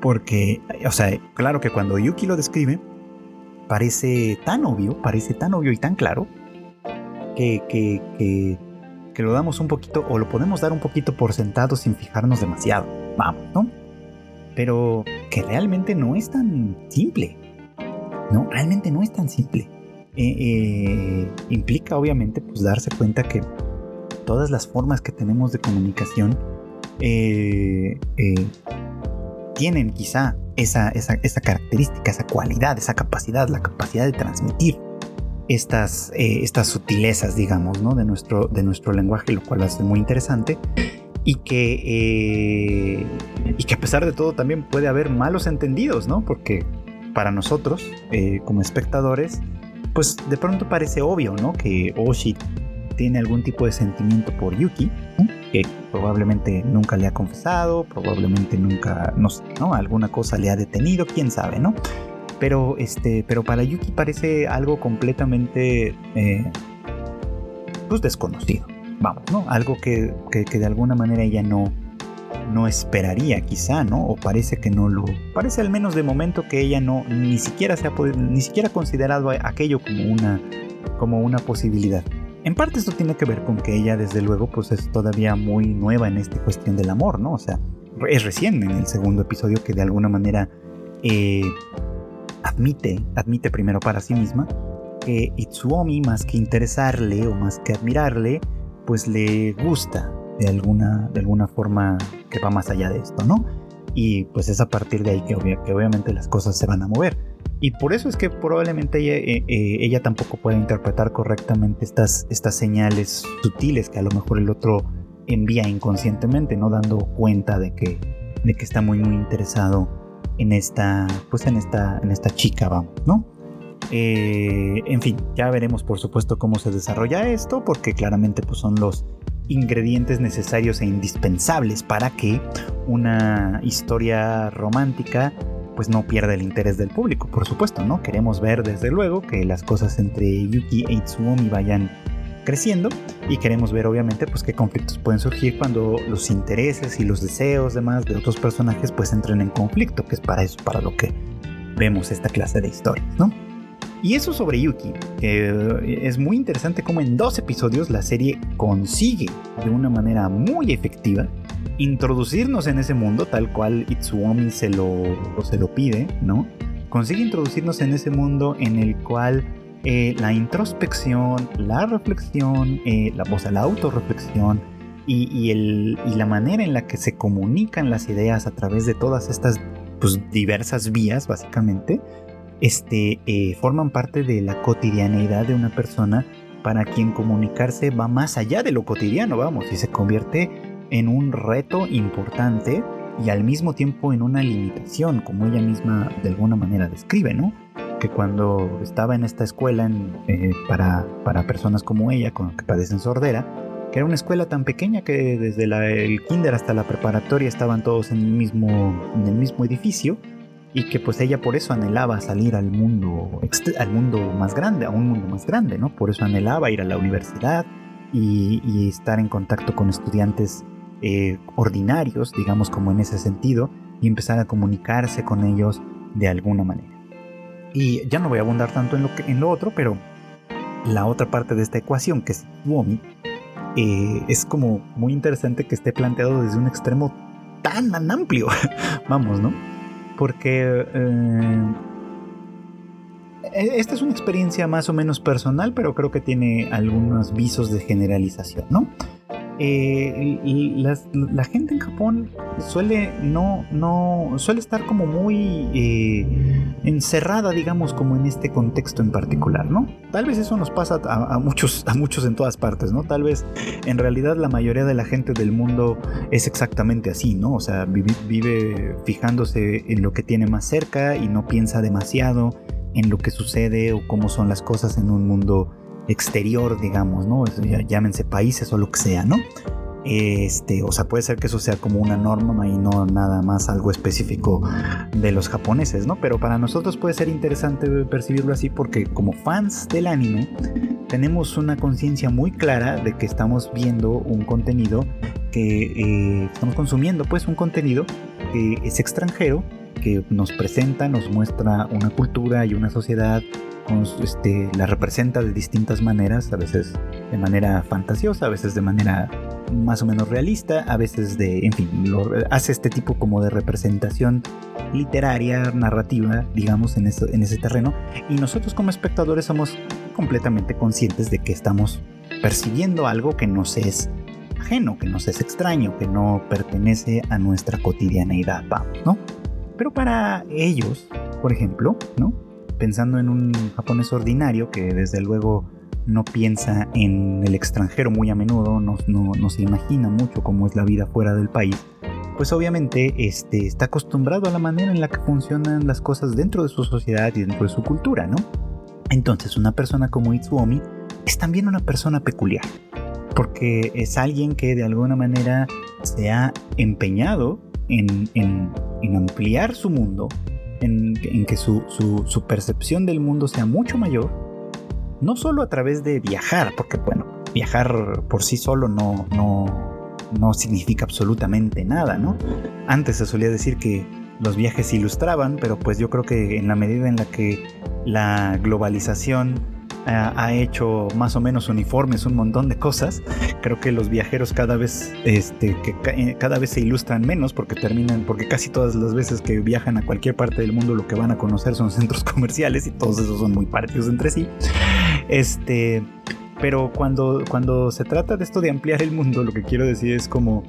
Porque, o sea, claro que cuando Yuki lo describe, parece tan obvio, parece tan obvio y tan claro, que, que que lo damos un poquito o lo podemos dar un poquito por sentado sin fijarnos demasiado. Vamos, ¿no? Pero que realmente no es tan simple. No, realmente no es tan simple. Eh, eh, implica obviamente pues darse cuenta que todas las formas que tenemos de comunicación eh, tienen quizá esa, esa, esa característica, esa cualidad, esa capacidad, la capacidad de transmitir estas, estas sutilezas, digamos, ¿no? de, nuestro, de nuestro lenguaje, lo cual hace muy interesante. Y que, y que a pesar de todo también puede haber malos entendidos, ¿no? Porque para nosotros, como espectadores, pues de pronto parece obvio, ¿no? Que Oshi tiene algún tipo de sentimiento por Yuki, que probablemente nunca le ha confesado, probablemente nunca, no sé, ¿no? Alguna cosa le ha detenido, quién sabe, ¿no? Pero, este, pero para Yuki parece algo completamente eh, pues desconocido. Vamos, ¿no? Algo que, de alguna manera ella no, no esperaría quizá, ¿no? O parece que no lo... Parece al menos de momento que ella no ni siquiera se ha ni siquiera considerado aquello como una, como una posibilidad. En parte esto tiene que ver con que ella desde luego pues es todavía muy nueva en esta cuestión del amor, ¿no? O sea, es recién en el segundo episodio que de alguna manera eh, admite, admite primero para sí misma que Itsuomi, más que interesarle o más que admirarle, pues le gusta de alguna, de alguna forma que va más allá de esto, ¿no? Y pues es a partir de ahí que, obviamente las cosas se van a mover. Y por eso es que probablemente ella, eh, eh, ella tampoco puede interpretar correctamente estas, estas señales sutiles que a lo mejor el otro envía inconscientemente, no dando cuenta de que, de que está muy muy interesado en esta, pues en esta, en esta chica, vamos, ¿no? Eh, en fin, ya veremos por supuesto cómo se desarrolla esto, porque claramente pues, son los ingredientes necesarios e indispensables para que una historia romántica pues no pierda el interés del público, por supuesto, ¿no? Queremos ver desde luego que las cosas entre Yuki e Itsuomi vayan creciendo y queremos ver obviamente pues qué conflictos pueden surgir cuando los intereses y los deseos demás de otros personajes pues entren en conflicto, que es para eso, para lo que vemos esta clase de historias, ¿no? Y eso sobre Yuki. es muy interesante cómo en dos episodios la serie consigue de una manera muy efectiva introducirnos en ese mundo tal cual Itsuomi se lo, se lo pide, ¿no? Consigue introducirnos en ese mundo en el cual eh, la introspección, la reflexión, eh, la, o la autorreflexión y, y la manera en la que se comunican las ideas a través de todas estas pues, diversas vías, básicamente, este, eh, forman parte de la cotidianeidad de una persona para quien comunicarse va más allá de lo cotidiano, vamos, y se convierte en un reto importante y al mismo tiempo en una limitación, como ella misma de alguna manera describe, ¿no? Que cuando estaba en esta escuela eh, para, personas como ella, con, que padecen sordera, que era una escuela tan pequeña que desde el kinder hasta la preparatoria estaban todos en el mismo edificio, y que pues ella por eso anhelaba salir al mundo, al mundo más grande, a un mundo más grande, ¿no? Por eso anhelaba ir a la universidad y, estar en contacto con estudiantes eh, ordinarios, digamos como en ese sentido, y empezar a comunicarse con ellos de alguna manera. Y ya no voy a abundar tanto en lo, que, en lo otro, pero la otra parte de esta ecuación, que es Womi, eh, es como muy interesante que esté planteado desde un extremo tan amplio, vamos, ¿no? Porque eh, e-, esta es una experiencia más o menos personal, pero creo que tiene algunos visos de generalización, ¿no? Eh, la, gente en Japón suele no, no suele estar como muy eh, encerrada, digamos, como en este contexto en particular, ¿no? Tal vez eso nos pasa a, muchos, a muchos en todas partes, ¿no? Tal vez en realidad la mayoría de la gente del mundo es exactamente así, ¿no? O sea, vive, vive fijándose en lo que tiene más cerca y no piensa demasiado en lo que sucede o cómo son las cosas en un mundo exterior, digamos, ¿no? Llámense países o lo que sea, ¿no? Este, o sea, puede ser que eso sea como una norma y no nada más algo específico de los japoneses, ¿no? Pero para nosotros puede ser interesante percibirlo así porque como fans del anime tenemos una conciencia muy clara de que estamos viendo un contenido que eh, estamos consumiendo, pues un contenido que es extranjero, que nos presenta, nos muestra una cultura y una sociedad este, la representa de distintas maneras, a veces de manera fantasiosa, a veces de manera más o menos realista, a veces de, en fin, hace este tipo como de representación literaria, narrativa, digamos, en, en ese terreno, y nosotros como espectadores somos completamente conscientes de que estamos percibiendo algo que nos es ajeno, que nos es extraño, que no pertenece a nuestra cotidianeidad, vamos, ¿no? Pero para ellos, por ejemplo, ¿no? pensando en un japonés ordinario que desde luego no piensa en el extranjero muy a menudo, no, no, se imagina mucho cómo es la vida fuera del país, pues obviamente este, está acostumbrado a la manera en la que funcionan las cosas dentro de su sociedad y dentro de su cultura, ¿no? Entonces una persona como Itsuomi es también una persona peculiar, porque es alguien que de alguna manera se ha empeñado en, ampliar su mundo, en, que su, percepción del mundo sea mucho mayor, no solo a través de viajar, porque bueno, viajar por sí solo no, no, no significa absolutamente nada, ¿no? Antes se solía decir que los viajes ilustraban, pero pues yo creo que en la medida en la que la globalización ha hecho más o menos uniformes un montón de cosas. Creo que los viajeros cada vez, este, que eh, cada vez se ilustran menos porque terminan, porque casi todas las veces que viajan a cualquier parte del mundo lo que van a conocer son centros comerciales y todos esos son muy parecidos entre sí. Este, pero cuando, cuando se trata de esto de ampliar el mundo, lo que quiero decir es como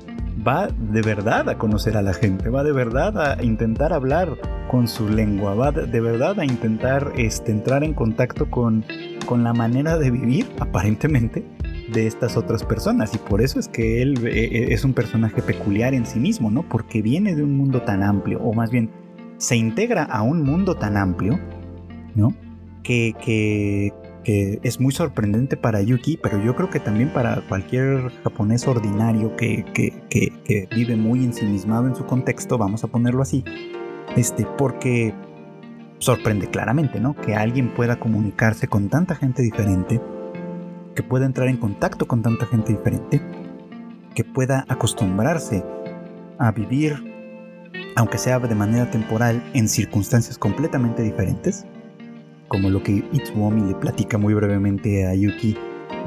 va de verdad a conocer a la gente, va de verdad a intentar hablar con su lengua, va de verdad a intentar este, entrar en contacto con, con la manera de vivir, aparentemente, de estas otras personas y por eso es que él eh, eh, es un personaje peculiar en sí mismo, ¿no? Porque viene de un mundo tan amplio, o más bien se integra a un mundo tan amplio, ¿no? Que, que, es muy sorprendente para Yuki, pero yo creo que también para cualquier japonés ordinario que, que, vive muy ensimismado en su contexto, vamos a ponerlo así, este, porque sorprende claramente, ¿no? Que alguien pueda comunicarse con tanta gente diferente, que pueda entrar en contacto con tanta gente diferente, que pueda acostumbrarse a vivir, aunque sea de manera temporal, en circunstancias completamente diferentes, como lo que Itsuomi le platica muy brevemente a Yuki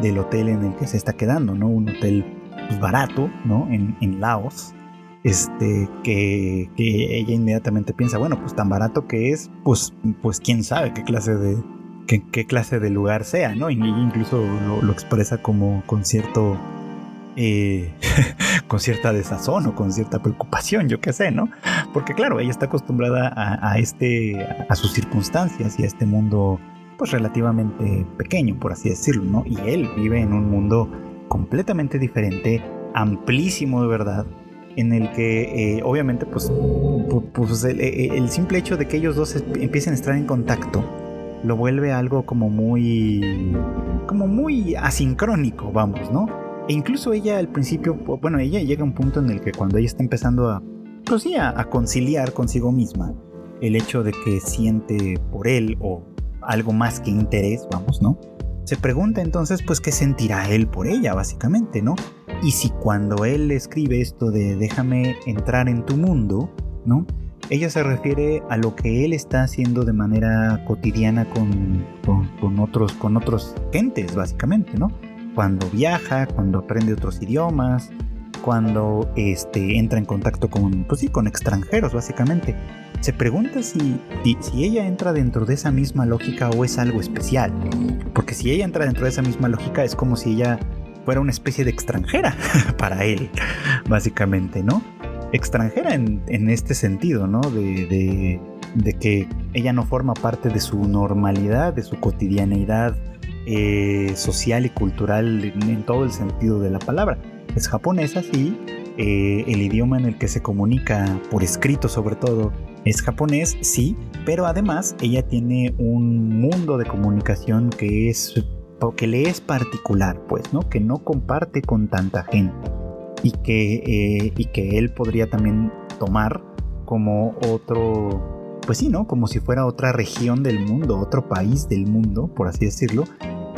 del hotel en el que se está quedando, ¿no? Un hotel pues, barato, ¿no? En, Laos, este, que, que, ella inmediatamente piensa, bueno, pues tan barato que es, pues, pues quién sabe qué clase de, qué, clase de lugar sea, ¿no? Y incluso lo, expresa como con cierto... Eh, con cierta desazón o con cierta preocupación, yo qué sé, ¿no? Porque claro, ella está acostumbrada a, este, a sus circunstancias y a este mundo, pues relativamente pequeño, por así decirlo, ¿no? Y él vive en un mundo completamente diferente, amplísimo de verdad, en el que eh, obviamente pues, pues el, el, simple hecho de que ellos dos empiecen a estar en contacto lo vuelve algo como muy como muy asincrónico, vamos, ¿no? E incluso ella al principio, bueno, ella llega a un punto en el que cuando ella está empezando a, pues a, conciliar consigo misma el hecho de que siente por él o algo más que interés, vamos, ¿no? Se pregunta entonces, pues, ¿qué sentirá él por ella, básicamente, ¿no? Y si cuando él escribe esto de déjame entrar en tu mundo, ¿no? Ella se refiere a lo que él está haciendo de manera cotidiana con, con, otros, con otros gentes, básicamente, ¿no? Cuando viaja, cuando aprende otros idiomas, cuando este, entra en contacto con, pues sí, con extranjeros, básicamente. Se pregunta si, si, ella entra dentro de esa misma lógica o es algo especial. Porque si ella entra dentro de esa misma lógica es como si ella fuera una especie de extranjera para él, básicamente, ¿no? extranjera en, este sentido, ¿no? De, que ella no forma parte de su normalidad, de su cotidianeidad eh, social y cultural en, todo el sentido de la palabra. Es japonesa, sí, eh, el idioma en el que se comunica por escrito sobre todo es japonés, sí, pero además ella tiene un mundo de comunicación que es que le es particular, pues, ¿no? Que no comparte con tanta gente y que, eh, y que él podría también tomar como otro, pues sí, ¿no? Como si fuera otra región del mundo, otro país del mundo, por así decirlo,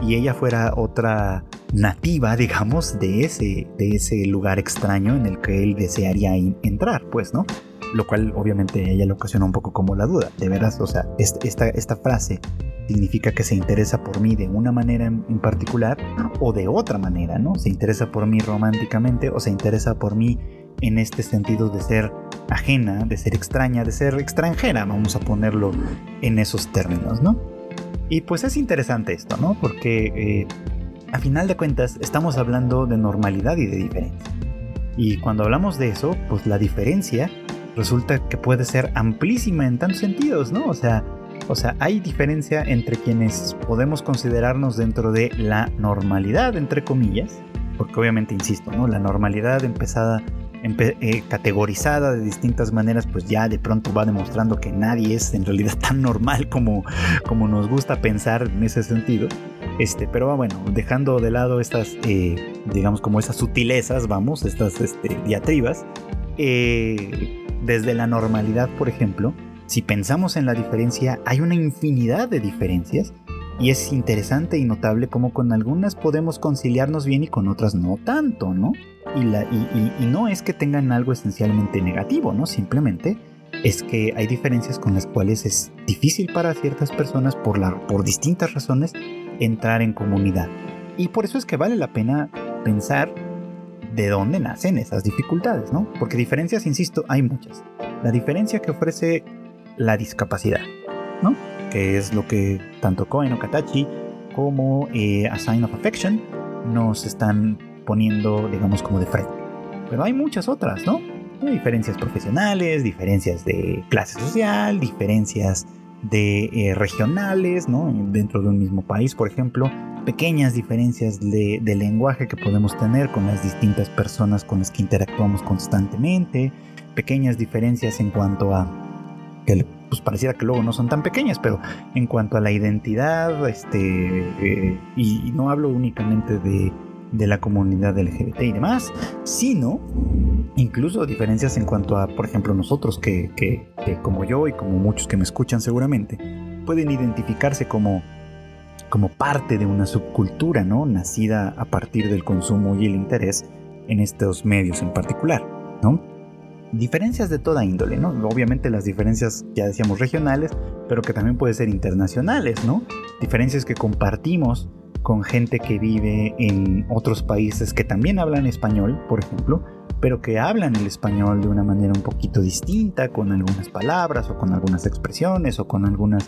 y ella fuera otra nativa, digamos, de ese, de ese lugar extraño en el que él desearía entrar, pues, ¿no? Lo cual obviamente a ella le ocasiona un poco como la duda, de veras, o sea, esta, esta frase significa que se interesa por mí de una manera en, particular o de otra manera, ¿no? Se interesa por mí románticamente o se interesa por mí en este sentido de ser ajena, de ser extraña, de ser extranjera, vamos a ponerlo en esos términos, ¿no? Y pues es interesante esto, ¿no? Porque eh, a final de cuentas estamos hablando de normalidad y de diferencia. Y cuando hablamos de eso, pues la diferencia resulta que puede ser amplísima en tantos sentidos, ¿no? O sea, o sea, hay diferencia entre quienes podemos considerarnos dentro de la normalidad, entre comillas, porque obviamente, insisto, ¿no? La normalidad empezada, eh, categorizada de distintas maneras, pues ya de pronto va demostrando que nadie es en realidad tan normal como, como nos gusta pensar en ese sentido. Este, pero bueno, dejando de lado estas, eh, digamos, como esas sutilezas, vamos, estas este, diatribas, eh, desde la normalidad, por ejemplo, si pensamos en la diferencia, hay una infinidad de diferencias y es interesante y notable cómo con algunas podemos conciliarnos bien y con otras no tanto, ¿no? Y, la, y, no es que tengan algo esencialmente negativo, ¿no? Simplemente es que hay diferencias con las cuales es difícil para ciertas personas por, la, por distintas razones entrar en comunidad. Y por eso es que vale la pena pensar de dónde nacen esas dificultades, ¿no? Porque diferencias, insisto, hay muchas. La diferencia que ofrece la discapacidad, ¿no? Que es lo que tanto Koen o Katachi como eh, A Sign of Affection nos están poniendo, digamos, como de frente. Pero hay muchas otras, ¿no? Hay diferencias profesionales, diferencias de clase social, diferencias de eh, regionales, ¿no? Dentro de un mismo país, por ejemplo, pequeñas diferencias de, lenguaje que podemos tener con las distintas personas con las que interactuamos constantemente, pequeñas diferencias en cuanto a que pues pareciera que luego no son tan pequeñas, pero en cuanto a la identidad, este, eh, y, no hablo únicamente de, de la comunidad LGBT y demás, sino incluso diferencias en cuanto a, por ejemplo, nosotros que, que, como yo y como muchos que me escuchan seguramente, pueden identificarse como, como parte de una subcultura, ¿no? Nacida a partir del consumo y el interés en estos medios en particular, ¿no? Diferencias de toda índole, ¿no? Obviamente las diferencias, ya decíamos, regionales, pero que también pueden ser internacionales, ¿no? Diferencias que compartimos con gente que vive en otros países que también hablan español, por ejemplo, pero que hablan el español de una manera un poquito distinta, con algunas palabras o con algunas expresiones o con algunas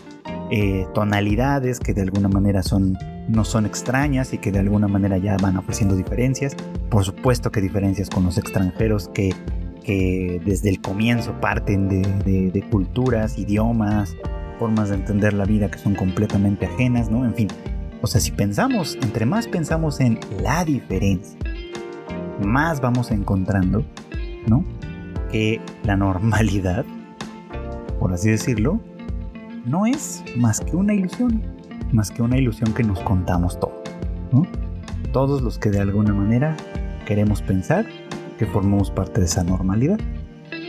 eh, tonalidades que de alguna manera son, no son extrañas y que de alguna manera ya van ofreciendo diferencias. Por supuesto que diferencias con los extranjeros que, que desde el comienzo parten de, de culturas, idiomas, formas de entender la vida que son completamente ajenas, ¿no? En fin, o sea, si pensamos, entre más pensamos en la diferencia, más vamos encontrando, ¿no? Que la normalidad, por así decirlo, no es más que una ilusión, más que una ilusión que nos contamos todos. Todos los que de alguna manera queremos pensar que formamos parte de esa normalidad.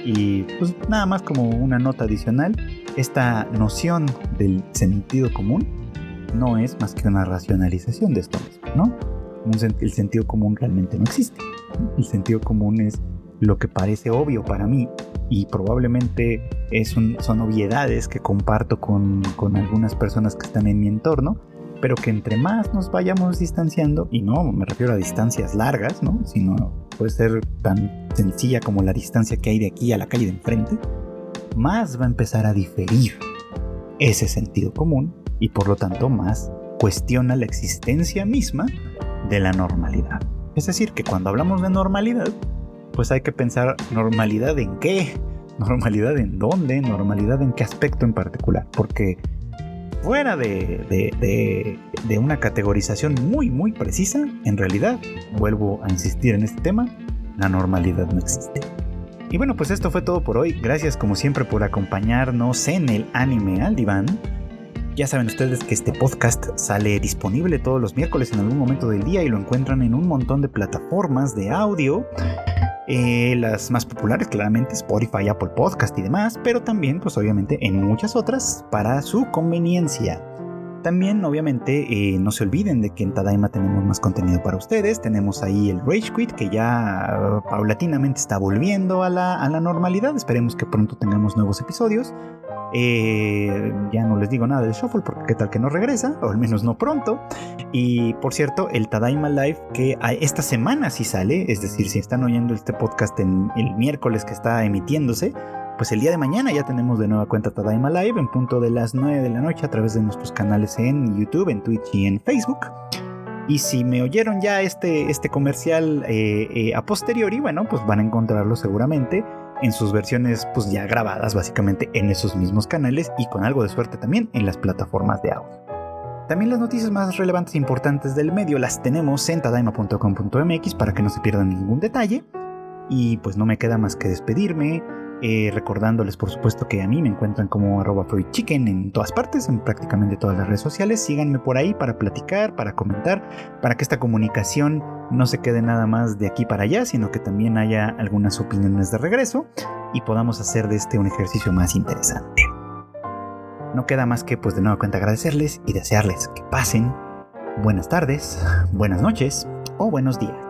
Y pues nada más como una nota adicional, esta noción del sentido común no es más que una racionalización de esto mismo, ¿no? el sentido común realmente no existe. El sentido común es lo que parece obvio para mí y probablemente es son obviedades que comparto con, con, algunas personas que están en mi entorno, pero que entre más nos vayamos distanciando, y no me refiero a distancias largas, ¿no? sino puede ser tan sencilla como la distancia que hay de aquí a la calle de enfrente, más va a empezar a diferir ese sentido común y por lo tanto más cuestiona la existencia misma de la normalidad. Es decir, que cuando hablamos de normalidad, pues hay que pensar normalidad en qué, normalidad en dónde, normalidad en qué aspecto en particular, porque fuera de, de, una categorización muy, muy precisa, en realidad, vuelvo a insistir en este tema, la normalidad no existe. Y bueno, pues esto fue todo por hoy. Gracias como siempre por acompañarnos en el anime al diván. Ya saben ustedes que este podcast sale disponible todos los miércoles en algún momento del día y lo encuentran en un montón de plataformas de audio. Eh, las más populares claramente Spotify, Apple Podcast y demás, pero también pues obviamente en muchas otras para su conveniencia. También, obviamente, eh, no se olviden de que en Tadaima tenemos más contenido para ustedes. Tenemos ahí el Rage Quit, que ya paulatinamente está volviendo a la, a la normalidad. Esperemos que pronto tengamos nuevos episodios. Eh, ya no les digo nada del Shuffle porque qué tal que no regresa, o al menos no pronto. Y por cierto, el Tadaima Live que esta semana sí sale, es decir, si están oyendo este podcast en el miércoles que está emitiéndose, pues el día de mañana ya tenemos de nueva cuenta Tadaima Live en punto de las 9 de la noche a través de nuestros canales en YouTube, en Twitch y en Facebook. Y si me oyeron ya este, este comercial eh, eh, a posteriori, bueno, pues van a encontrarlo seguramente en sus versiones pues ya grabadas básicamente en esos mismos canales y con algo de suerte también en las plataformas de audio. También las noticias más relevantes e importantes del medio las tenemos en tadaima.com.mx para que no se pierdan ningún detalle. Y pues no me queda más que despedirme, eh, recordándoles por supuesto que a mí me encuentran como arroba chicken en todas partes, en prácticamente todas las redes sociales. Síganme por ahí para platicar, para comentar, para que esta comunicación no se quede nada más de aquí para allá, sino que también haya algunas opiniones de regreso y podamos hacer de este un ejercicio más interesante. No queda más que pues de nueva cuenta agradecerles y desearles que pasen buenas tardes, buenas noches o buenos días.